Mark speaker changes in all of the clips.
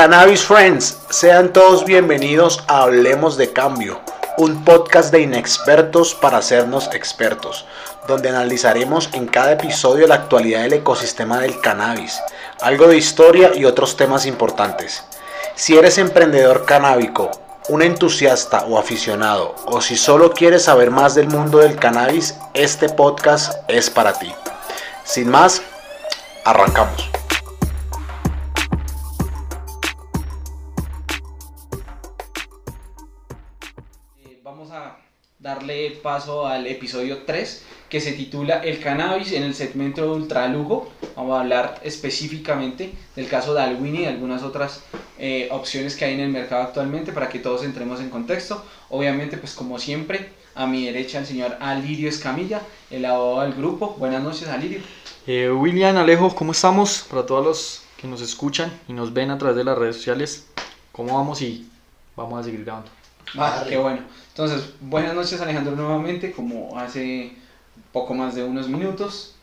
Speaker 1: Cannabis Friends, sean todos bienvenidos a Hablemos de Cambio, un podcast de inexpertos para hacernos expertos, donde analizaremos en cada episodio la actualidad del ecosistema del cannabis, algo de historia y otros temas importantes. Si eres emprendedor canábico, un entusiasta o aficionado, o si solo quieres saber más del mundo del cannabis, este podcast es para ti. Sin más, arrancamos.
Speaker 2: Vamos a darle paso al episodio 3 que se titula El cannabis en el segmento de ultralujo. Vamos a hablar específicamente del caso de Alwini y algunas otras eh, opciones que hay en el mercado actualmente para que todos entremos en contexto. Obviamente, pues como siempre, a mi derecha el señor Alirio Escamilla, el abogado del grupo. Buenas noches, Alirio.
Speaker 3: Eh, William, Alejo, ¿cómo estamos? Para todos los que nos escuchan y nos ven a través de las redes sociales, ¿cómo vamos? Y vamos a seguir grabando.
Speaker 2: Ah, qué bueno. Entonces, buenas noches Alejandro nuevamente, como hace poco más de unos minutos.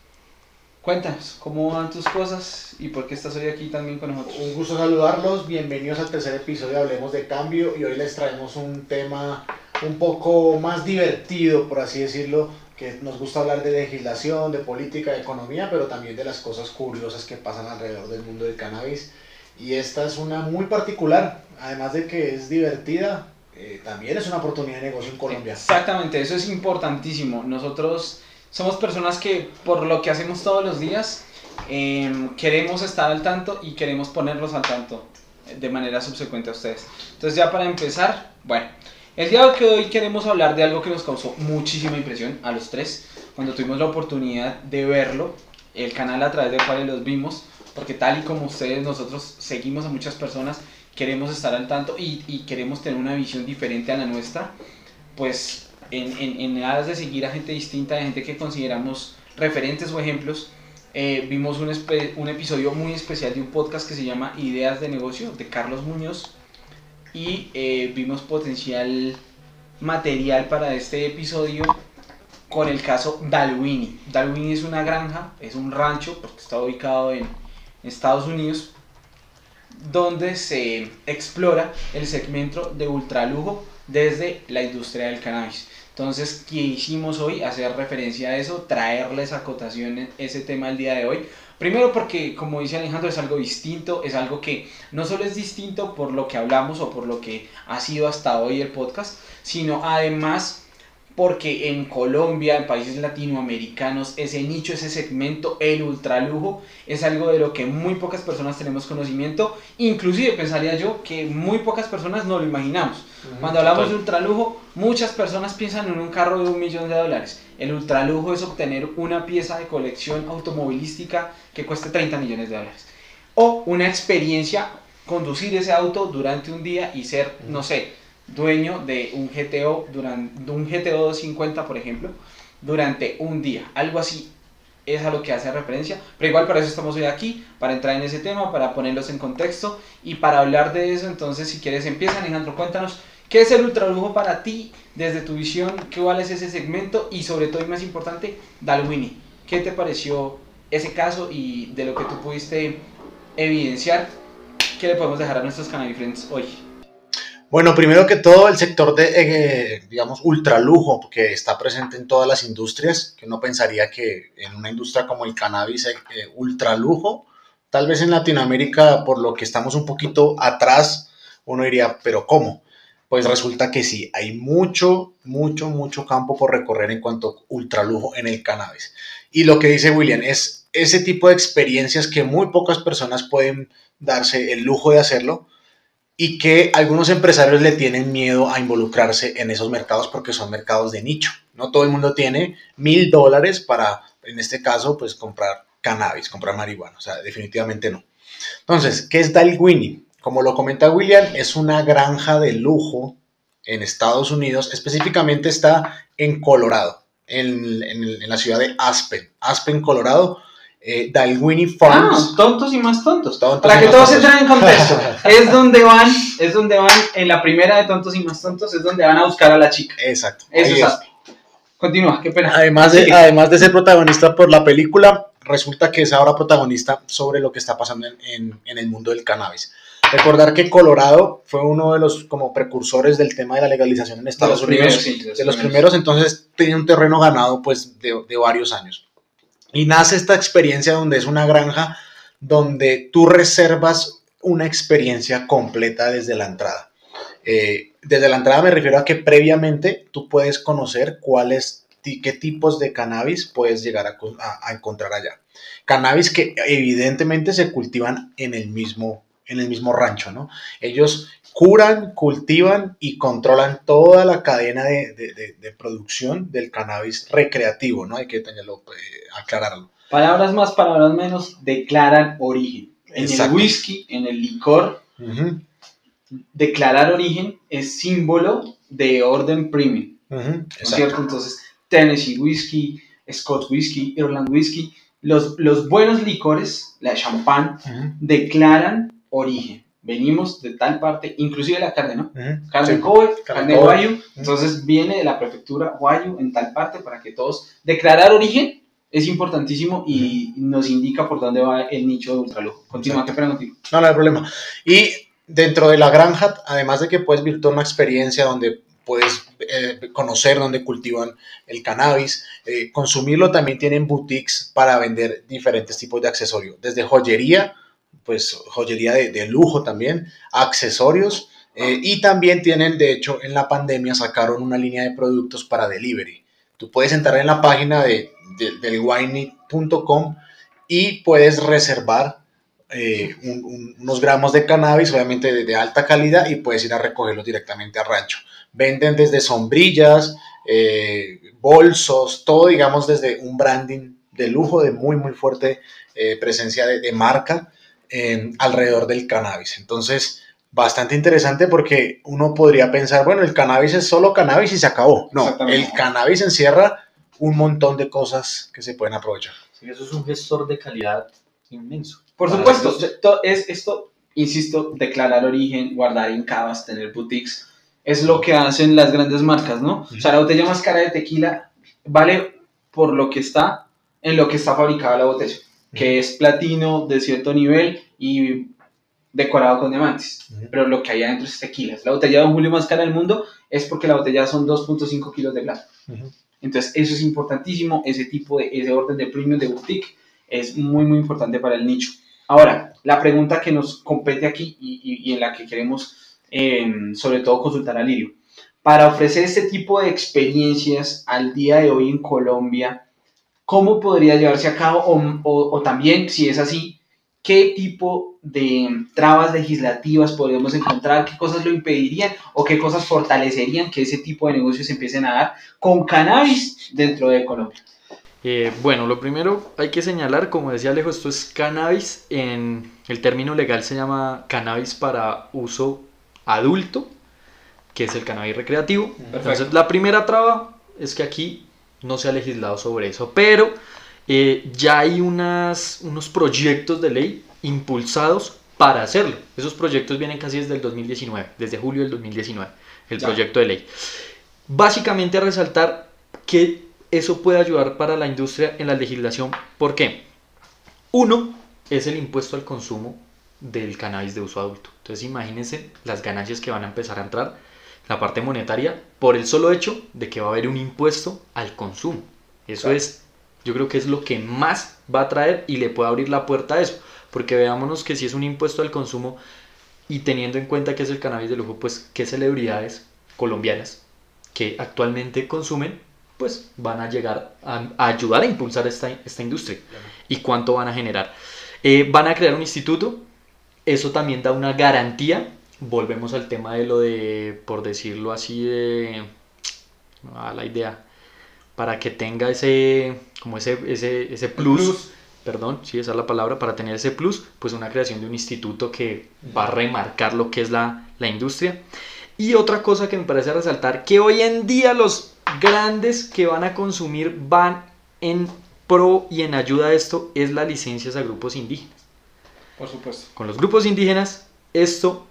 Speaker 2: Cuéntanos, ¿cómo van tus cosas y por qué estás hoy aquí también con nosotros?
Speaker 1: Un gusto saludarlos, bienvenidos al tercer episodio de Hablemos de Cambio y hoy les traemos un tema un poco más divertido, por así decirlo, que nos gusta hablar de legislación, de política, de economía, pero también de las cosas curiosas que pasan alrededor del mundo del cannabis. Y esta es una muy particular, además de que es divertida, eh, también es una oportunidad de negocio en Colombia.
Speaker 2: Exactamente, eso es importantísimo. Nosotros somos personas que por lo que hacemos todos los días em, queremos estar al tanto y queremos ponerlos al tanto de manera subsecuente a ustedes. Entonces ya para empezar, bueno, el día de hoy queremos hablar de algo que nos causó muchísima impresión a los tres cuando tuvimos la oportunidad de verlo, el canal a través del cual los vimos, porque tal y como ustedes, nosotros seguimos a muchas personas queremos estar al tanto y, y, queremos tener una visión diferente a la nuestra, pues en, en, en aras de seguir a gente distinta, de gente que consideramos referentes o ejemplos, eh, vimos un, un, episodio muy especial de un podcast que se llama Ideas de Negocio de Carlos Muñoz y eh, vimos potencial material para este episodio con el caso Dalwini. Dalwini es una granja, es un rancho, porque está ubicado en Estados Unidos, donde se explora el segmento de ultralujo desde la industria del cannabis. Entonces, ¿qué hicimos hoy? Hacer referencia a eso, traerles a cotación ese tema el día de hoy. Primero porque, como dice Alejandro, es algo distinto, es algo que no solo es distinto por lo que hablamos o por lo que ha sido hasta hoy el podcast, sino además porque en Colombia, en países latinoamericanos, ese nicho, ese segmento, el ultralujo, es algo de lo que muy pocas personas tenemos conocimiento, inclusive pensaría yo que muy pocas personas no lo imaginamos. Cuando hablamos de ultralujo, muchas personas piensan en un carro de un millón de dólares. El ultralujo es obtener una pieza de colección automovilística que cueste 30 millones de dólares. O una experiencia, conducir ese auto durante un día y ser, no sé, dueño de un GTO, durante, un GTO 250, por ejemplo, durante un día. Algo así es a lo que hace referencia. Pero igual para eso estamos hoy aquí, para entrar en ese tema, para ponerlos en contexto y para hablar de eso. Entonces, si quieres, empieza Alejandro, cuéntanos qué es el ultralujo para ti, desde tu visión, vale es ese segmento y sobre todo y más importante, Dalwini. ¿Qué te pareció ese caso y de lo que tú pudiste evidenciar? ¿Qué le podemos dejar a nuestros Cannabis Friends hoy?
Speaker 1: Bueno, primero que todo, el sector de, eh, digamos, ultralujo, que está presente en todas las industrias, que uno pensaría que en una industria como el cannabis, eh, ultralujo, tal vez en Latinoamérica, por lo que estamos un poquito atrás, uno diría, pero ¿cómo? Pues resulta que sí, hay mucho, mucho, mucho campo por recorrer en cuanto a ultralujo en el cannabis. Y lo que dice William es ese tipo de experiencias que muy pocas personas pueden darse el lujo de hacerlo, y que algunos empresarios le tienen miedo a involucrarse en esos mercados porque son mercados de nicho. No todo el mundo tiene mil dólares para, en este caso, pues comprar cannabis, comprar marihuana. O sea, definitivamente no. Entonces, ¿qué es Dalwini? Como lo comenta William, es una granja de lujo en Estados Unidos. Específicamente está en Colorado, en, en la ciudad de Aspen. Aspen, Colorado eh, Dalwini Farms.
Speaker 2: Ah, tontos y más tontos. Para que todos entren en contexto. es donde van, es donde van, en la primera de tontos y más tontos, es donde van a buscar a la chica.
Speaker 1: Exacto.
Speaker 2: Eso es. Continúa, qué pena.
Speaker 1: Además de, además de ser protagonista por la película, resulta que es ahora protagonista sobre lo que está pasando en, en, en el mundo del cannabis. Recordar que Colorado fue uno de los como precursores del tema de la legalización en Estados
Speaker 2: los
Speaker 1: Unidos,
Speaker 2: primeros, sí,
Speaker 1: de
Speaker 2: los
Speaker 1: los
Speaker 2: primeros.
Speaker 1: primeros, entonces tenía un terreno ganado pues de, de varios años. Y nace esta experiencia donde es una granja donde tú reservas una experiencia completa desde la entrada. Eh, desde la entrada me refiero a que previamente tú puedes conocer cuáles, qué tipos de cannabis puedes llegar a- a encontrar allá. Cannabis que evidentemente se cultivan en el mismo, en el mismo rancho, ¿no? Ellos curan, cultivan y controlan toda la cadena de, de- de- de producción del cannabis recreativo, ¿no? Hay que tenerlo, eh, aclararlo.
Speaker 2: Palabras más, palabras menos, declaran origen. En
Speaker 1: Exacto.
Speaker 2: el whisky, en el licor, declarar origen es símbolo de orden premium.
Speaker 1: ujú,
Speaker 2: ¿no es cierto? Entonces, Tennessee Whiskey, Scott Whiskey, Irland Whiskey, los, los buenos licores, la champán, declaran origen. Venimos de tal parte, inclusive la carne, ¿no?
Speaker 1: ujú,
Speaker 2: Carne
Speaker 1: sí.
Speaker 2: Kobe,
Speaker 1: carne.
Speaker 2: Guayu, entonces viene de la prefectura Guayu en tal parte para que todos... Declarar origen es importantísimo y nos indica por dónde va el nicho de ultralujo. Continúa, qué pena contigo.
Speaker 1: No, no hay problema. Y dentro de la granja, además de que puedes vivir toda una experiencia donde puedes eh, conocer dónde cultivan el cannabis, eh, consumirlo, también tienen boutiques para vender diferentes tipos de accesorios, desde joyería, pues joyería de, lujo también, accesorios, eh, y también tienen, de hecho, en la pandemia sacaron una línea de productos para delivery. Tú puedes entrar en la página de, de- del winey.com y puedes reservar eh, un- un- unos gramos de cannabis, obviamente de, alta calidad, y puedes ir a recogerlos directamente al rancho. Venden desde sombrillas, eh, bolsos, todo, digamos, desde un branding de lujo, de muy, muy fuerte presencia de marca eh, alrededor del cannabis. Entonces, bastante interesante porque uno podría pensar, bueno, el cannabis es solo cannabis y se acabó. No, el cannabis encierra un montón de cosas que se pueden aprovechar.
Speaker 3: Sí, eso es un gestor de calidad inmenso.
Speaker 2: Por supuesto, esto es esto, insisto, declarar origen, guardar en cavas, tener boutiques, es lo que hacen las grandes marcas, ¿no? O sea, la botella más cara de tequila vale por lo que está en lo que está fabricada la botella, que es platino de cierto nivel y decorado con diamantes. Pero lo que hay adentro es tequila. La botella de Don Julio más cara del mundo es porque la botella son 2.5 kilos de plata. Entonces, eso es importantísimo, ese tipo de, ese orden de premium de boutique es muy, muy importante para el nicho. Ahora, la pregunta que nos compete aquí y, y- y en la que queremos, eh, sobre todo, consultar a Lirio. Para ofrecer este tipo de experiencias al día de hoy en Colombia, ¿cómo podría llevarse a cabo? O, o- o también, si es así, ¿qué tipo de trabas legislativas podríamos encontrar? ¿Qué cosas lo impedirían? ¿O qué cosas fortalecerían que ese tipo de negocios empiecen a dar con cannabis dentro de Colombia?
Speaker 3: Eh, bueno, lo primero hay que señalar, como decía Alejo, esto es cannabis. En el término legal se llama cannabis para uso adulto, que es el cannabis recreativo. Entonces, la primera traba es que aquí no se ha legislado sobre eso, pero eh, ya hay unas, unos proyectos de ley impulsados para hacerlo. Esos proyectos vienen casi desde el 2019, desde julio del 2019, el
Speaker 2: Ya.
Speaker 3: proyecto de ley. Básicamente a resaltar que eso puede ayudar para la industria en la legislación. ¿Por qué? Uno es el impuesto al consumo del cannabis de uso adulto. Entonces imagínense las ganancias que van a empezar a entrar, la parte monetaria, por el solo hecho de que va a haber un impuesto al consumo. Eso
Speaker 2: Claro.
Speaker 3: es, yo creo que es lo que más va a traer y le puede abrir la puerta a eso. Porque veámonos que si es un impuesto al consumo y teniendo en cuenta que es el cannabis de lujo, pues qué celebridades colombianas que actualmente consumen, pues van a llegar a, a ayudar a impulsar esta, esta industria. ¿Y cuánto van a generar? Eh, van a crear un instituto, eso también da una garantía. Volvemos al tema de lo de, por decirlo así, de a la idea, para que tenga ese, como ese, ese, ese plus,
Speaker 2: plus.
Speaker 3: perdón, sí, esa es la palabra, para tener ese plus, pues una creación de un instituto que va a remarcar lo que es la, la industria. Y otra cosa que me parece resaltar, que hoy en día los grandes que van a consumir van en pro y en ayuda a esto, es las licencias a grupos indígenas.
Speaker 2: Por supuesto.
Speaker 3: Con los grupos indígenas, esto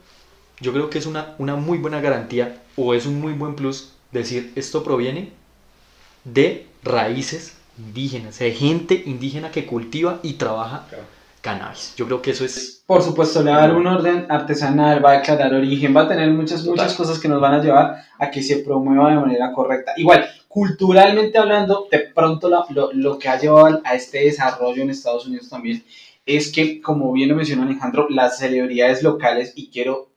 Speaker 3: yo creo que es una, una muy buena garantía o es un muy buen plus decir esto proviene de raíces indígenas, de gente indígena que cultiva y trabaja
Speaker 2: Claro.
Speaker 3: cannabis. Yo creo que eso es...
Speaker 2: Por supuesto, le va a dar un orden artesanal, va a declarar origen, va a tener muchas, muchas cosas que nos van a llevar a que se promueva de manera correcta. Igual, culturalmente hablando, de pronto lo, lo, lo que ha llevado a este desarrollo en Estados Unidos también es que, como bien lo mencionó Alejandro, las celebridades locales, y quiero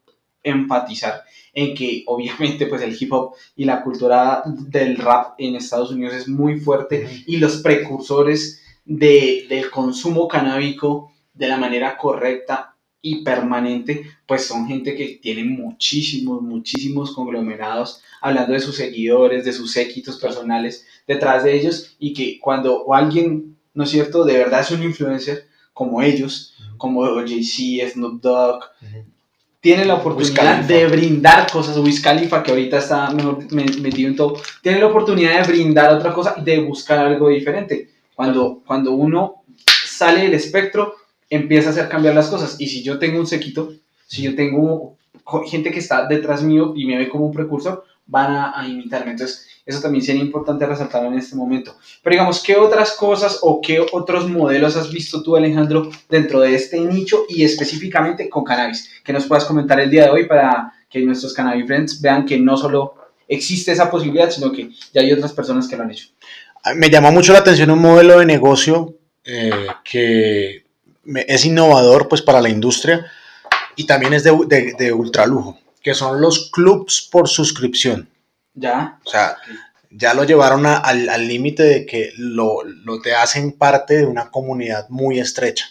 Speaker 2: enfatizar en que obviamente pues el hip hop y la cultura del rap en Estados Unidos es muy fuerte y los precursores de, del consumo canábico de la manera correcta y permanente, pues son gente que tiene muchísimos, muchísimos conglomerados, hablando de sus seguidores, de sus séquitos personales detrás de ellos, y que cuando alguien, ¿no es cierto?, de verdad es un influencer como ellos, como Jay-Z, Snoop Dogg, tiene la oportunidad de brindar cosas, Wiz Khalifa, que ahorita está mejor metido en todo, tiene la oportunidad de brindar otra cosa y de buscar algo diferente. Cuando, cuando uno sale del espectro, empieza a hacer cambiar las cosas. Y si yo tengo un sequito, si yo tengo gente que está detrás mío y me ve como un precursor, van a, a imitarme. Entonces, eso también sería importante resaltar en este momento. Pero digamos, ¿qué otras cosas o qué otros modelos has visto tú, Alejandro, dentro de este nicho y específicamente con cannabis? Que nos puedas comentar el día de hoy para que nuestros cannabis friends vean que no solo existe esa posibilidad, sino que ya hay otras personas que lo han hecho.
Speaker 1: Me llama mucho la atención un modelo de negocio eh, que es innovador pues para la industria y también es de, de, de ultralujo, que son los clubs por suscripción.
Speaker 2: Ya.
Speaker 1: O sea, ya lo llevaron a, al límite de que lo, lo, te hacen parte de una comunidad muy estrecha.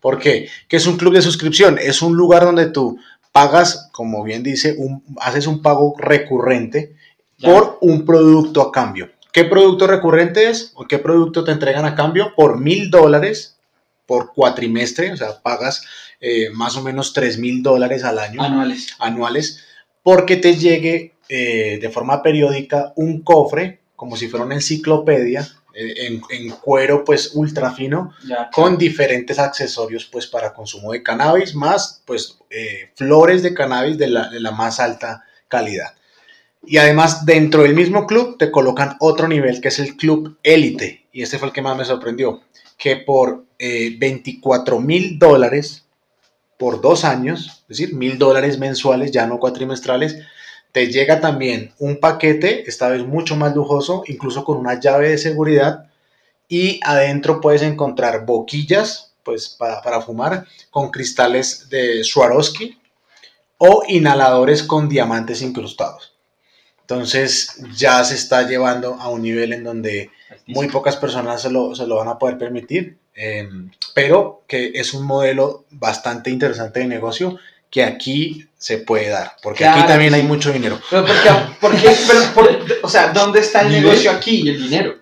Speaker 1: ¿Por qué? ¿Qué es un club de suscripción? Es un lugar donde tú pagas, como bien dice, un, haces un pago recurrente ya. por un producto a cambio. ¿Qué producto recurrente es? ¿O qué producto te entregan a cambio? Por mil dólares por cuatrimestre, o sea, pagas eh, más o menos tres mil dólares al año.
Speaker 2: Anuales.
Speaker 1: Anuales, porque te llegue eh, de forma periódica un cofre, como si fuera una enciclopedia, eh, en, en, cuero pues ultra fino,
Speaker 2: ya,
Speaker 1: con diferentes accesorios pues para consumo de cannabis, más pues eh, flores de cannabis de la, de la más alta calidad. Y además dentro del mismo club te colocan otro nivel que es el club élite. Y este fue el que más me sorprendió. Que por eh, 24 mil dólares por dos años, es decir, mil dólares mensuales, ya no cuatrimestrales, te llega también un paquete, esta vez mucho más lujoso, incluso con una llave de seguridad. Y adentro puedes encontrar boquillas, pues para, para fumar, con cristales de Swarovski o inhaladores con diamantes incrustados. Entonces ya se está llevando a un nivel en donde muy pocas personas se lo, se lo van a poder permitir, eh, pero que es un modelo bastante interesante de negocio que aquí se puede dar, porque claro, aquí también sí. hay mucho dinero.
Speaker 2: Pero, porque, porque, pero por, o sea, ¿dónde está el negocio aquí?
Speaker 3: Y el dinero.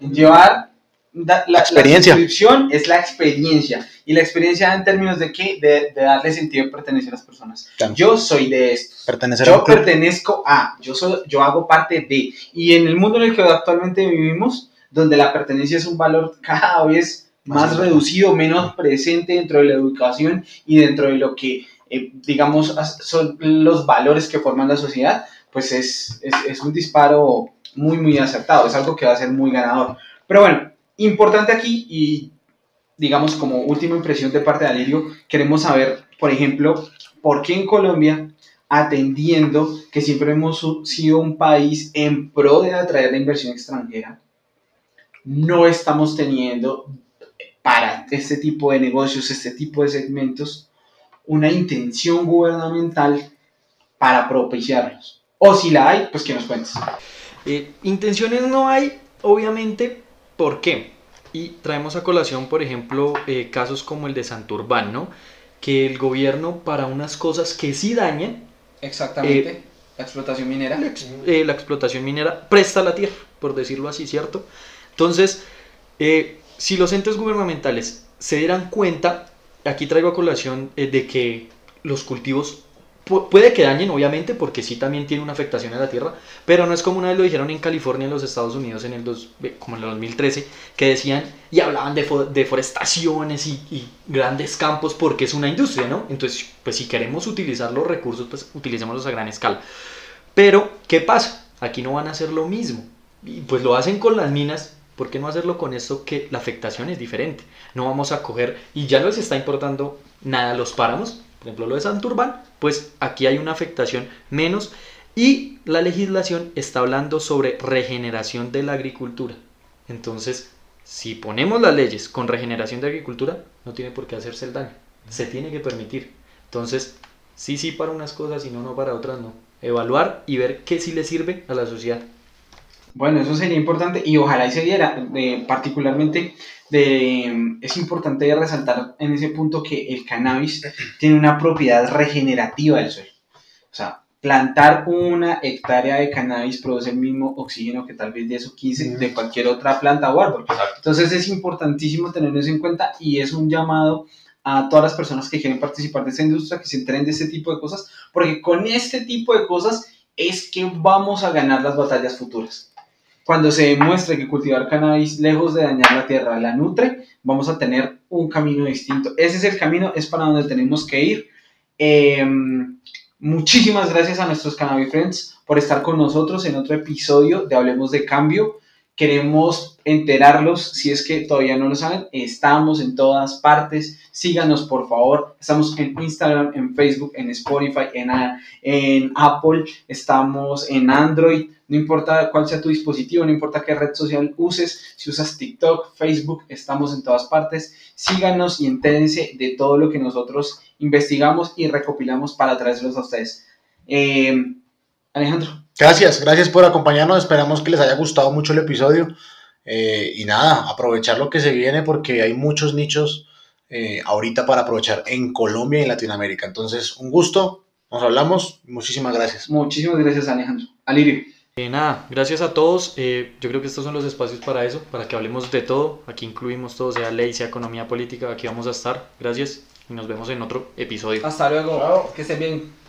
Speaker 2: Llevar la, la, experiencia. La suscripción es la experiencia. Y la experiencia en términos de qué? De, de darle sentido de pertenecer a las personas.
Speaker 1: Claro.
Speaker 2: Yo soy de estos.
Speaker 1: Pertenecer
Speaker 2: yo pertenezco a, yo, soy, yo hago parte de. Y en el mundo en el que actualmente vivimos, donde la pertenencia es un valor cada vez más, más reducido, menos presente dentro de la educación y dentro de lo que eh, digamos, son los valores que forman la sociedad, pues es, es, un disparo muy, muy acertado, es algo que va a ser muy ganador. Pero bueno, importante aquí y digamos como última impresión de parte de Alirio, queremos saber, por ejemplo, por qué en Colombia, atendiendo que siempre hemos sido un país en pro de atraer la inversión extranjera, no estamos teniendo para este tipo de negocios, este tipo de segmentos, una intención gubernamental para propiciarlos. O si la hay, pues que nos cuentes.
Speaker 3: Eh, intenciones no hay, obviamente, ¿por qué? Y traemos a colación, por ejemplo, eh, casos como el de Santurbán, ¿no? Que el gobierno para unas cosas que sí dañan.
Speaker 2: Exactamente. Eh, la explotación minera.
Speaker 3: La, ex, la, explotación minera presta la tierra, por decirlo así, ¿cierto? Entonces, si los entes gubernamentales se dieran cuenta aquí traigo a colación eh, de que los cultivos pu puede que dañen, obviamente, porque sí también tiene una afectación a la tierra, pero no es como una vez lo dijeron en California, en los Estados Unidos, en el dos, como en el 2013, que decían y hablaban de deforestaciones y, y, grandes campos porque es una industria, ¿no? Entonces, pues si queremos utilizar los recursos, pues utilicémoslos a gran escala. Pero, ¿qué pasa? Aquí no van a hacer lo mismo. Y pues lo hacen con las minas, ¿por qué no hacerlo con esto que la afectación es diferente? No vamos a coger, y ya no les está importando nada los páramos, por ejemplo lo de Santurbán, pues aquí hay una afectación menos y la legislación está hablando sobre regeneración de la agricultura. Entonces, si ponemos las leyes con regeneración de agricultura, no tiene por qué hacerse el daño. Se tiene que permitir. Entonces, sí, sí para unas cosas y no, no para otras, no. Evaluar y ver qué sí le sirve a la sociedad.
Speaker 2: Bueno, eso sería importante y ojalá y se diera, particularmente de, es importante resaltar en ese punto que el cannabis tiene una propiedad regenerativa del suelo. O sea, plantar una hectárea de cannabis produce el mismo oxígeno que tal vez 10 o 15 de cualquier otra planta o árbol. Entonces es importantísimo tener eso en cuenta y es un llamado a todas las personas que quieren participar de esta industria, que se enteren de este tipo de cosas, porque con este tipo de cosas es que vamos a ganar las batallas futuras. Cuando se demuestre que cultivar cannabis, lejos de dañar la tierra, la nutre, vamos a tener un camino distinto. Ese es el camino, es para donde tenemos que ir. Eh, Muchísimas gracias a nuestros Cannabis Friends por estar con nosotros en otro episodio de Hablemos de Cambio. Queremos enterarlos, si es que todavía no lo saben, estamos en todas partes. Síganos, por favor. Estamos en Instagram, en Facebook, en Spotify, en, Apple, estamos en Android. No importa cuál sea tu dispositivo, no importa qué red social uses, si usas TikTok, Facebook, estamos en todas partes. Síganos y entérense de todo lo que nosotros investigamos y recopilamos para traérselos a ustedes. Eh, Alejandro.
Speaker 1: Gracias, gracias por acompañarnos. Esperamos que les haya gustado mucho el episodio. Eh, y nada, aprovechar lo que se viene porque hay muchos nichos eh, ahorita para aprovechar en Colombia y en Latinoamérica. Entonces, un gusto, nos hablamos. Muchísimas gracias.
Speaker 2: Muchísimas gracias, Alejandro. Alirio.
Speaker 3: nada, gracias a todos. yo creo que estos son los espacios para eso, para que hablemos de todo. Aquí incluimos todo, sea ley, sea economía política. Aquí vamos a estar. Gracias y nos vemos en otro episodio.
Speaker 2: Hasta luego. Que estén bien.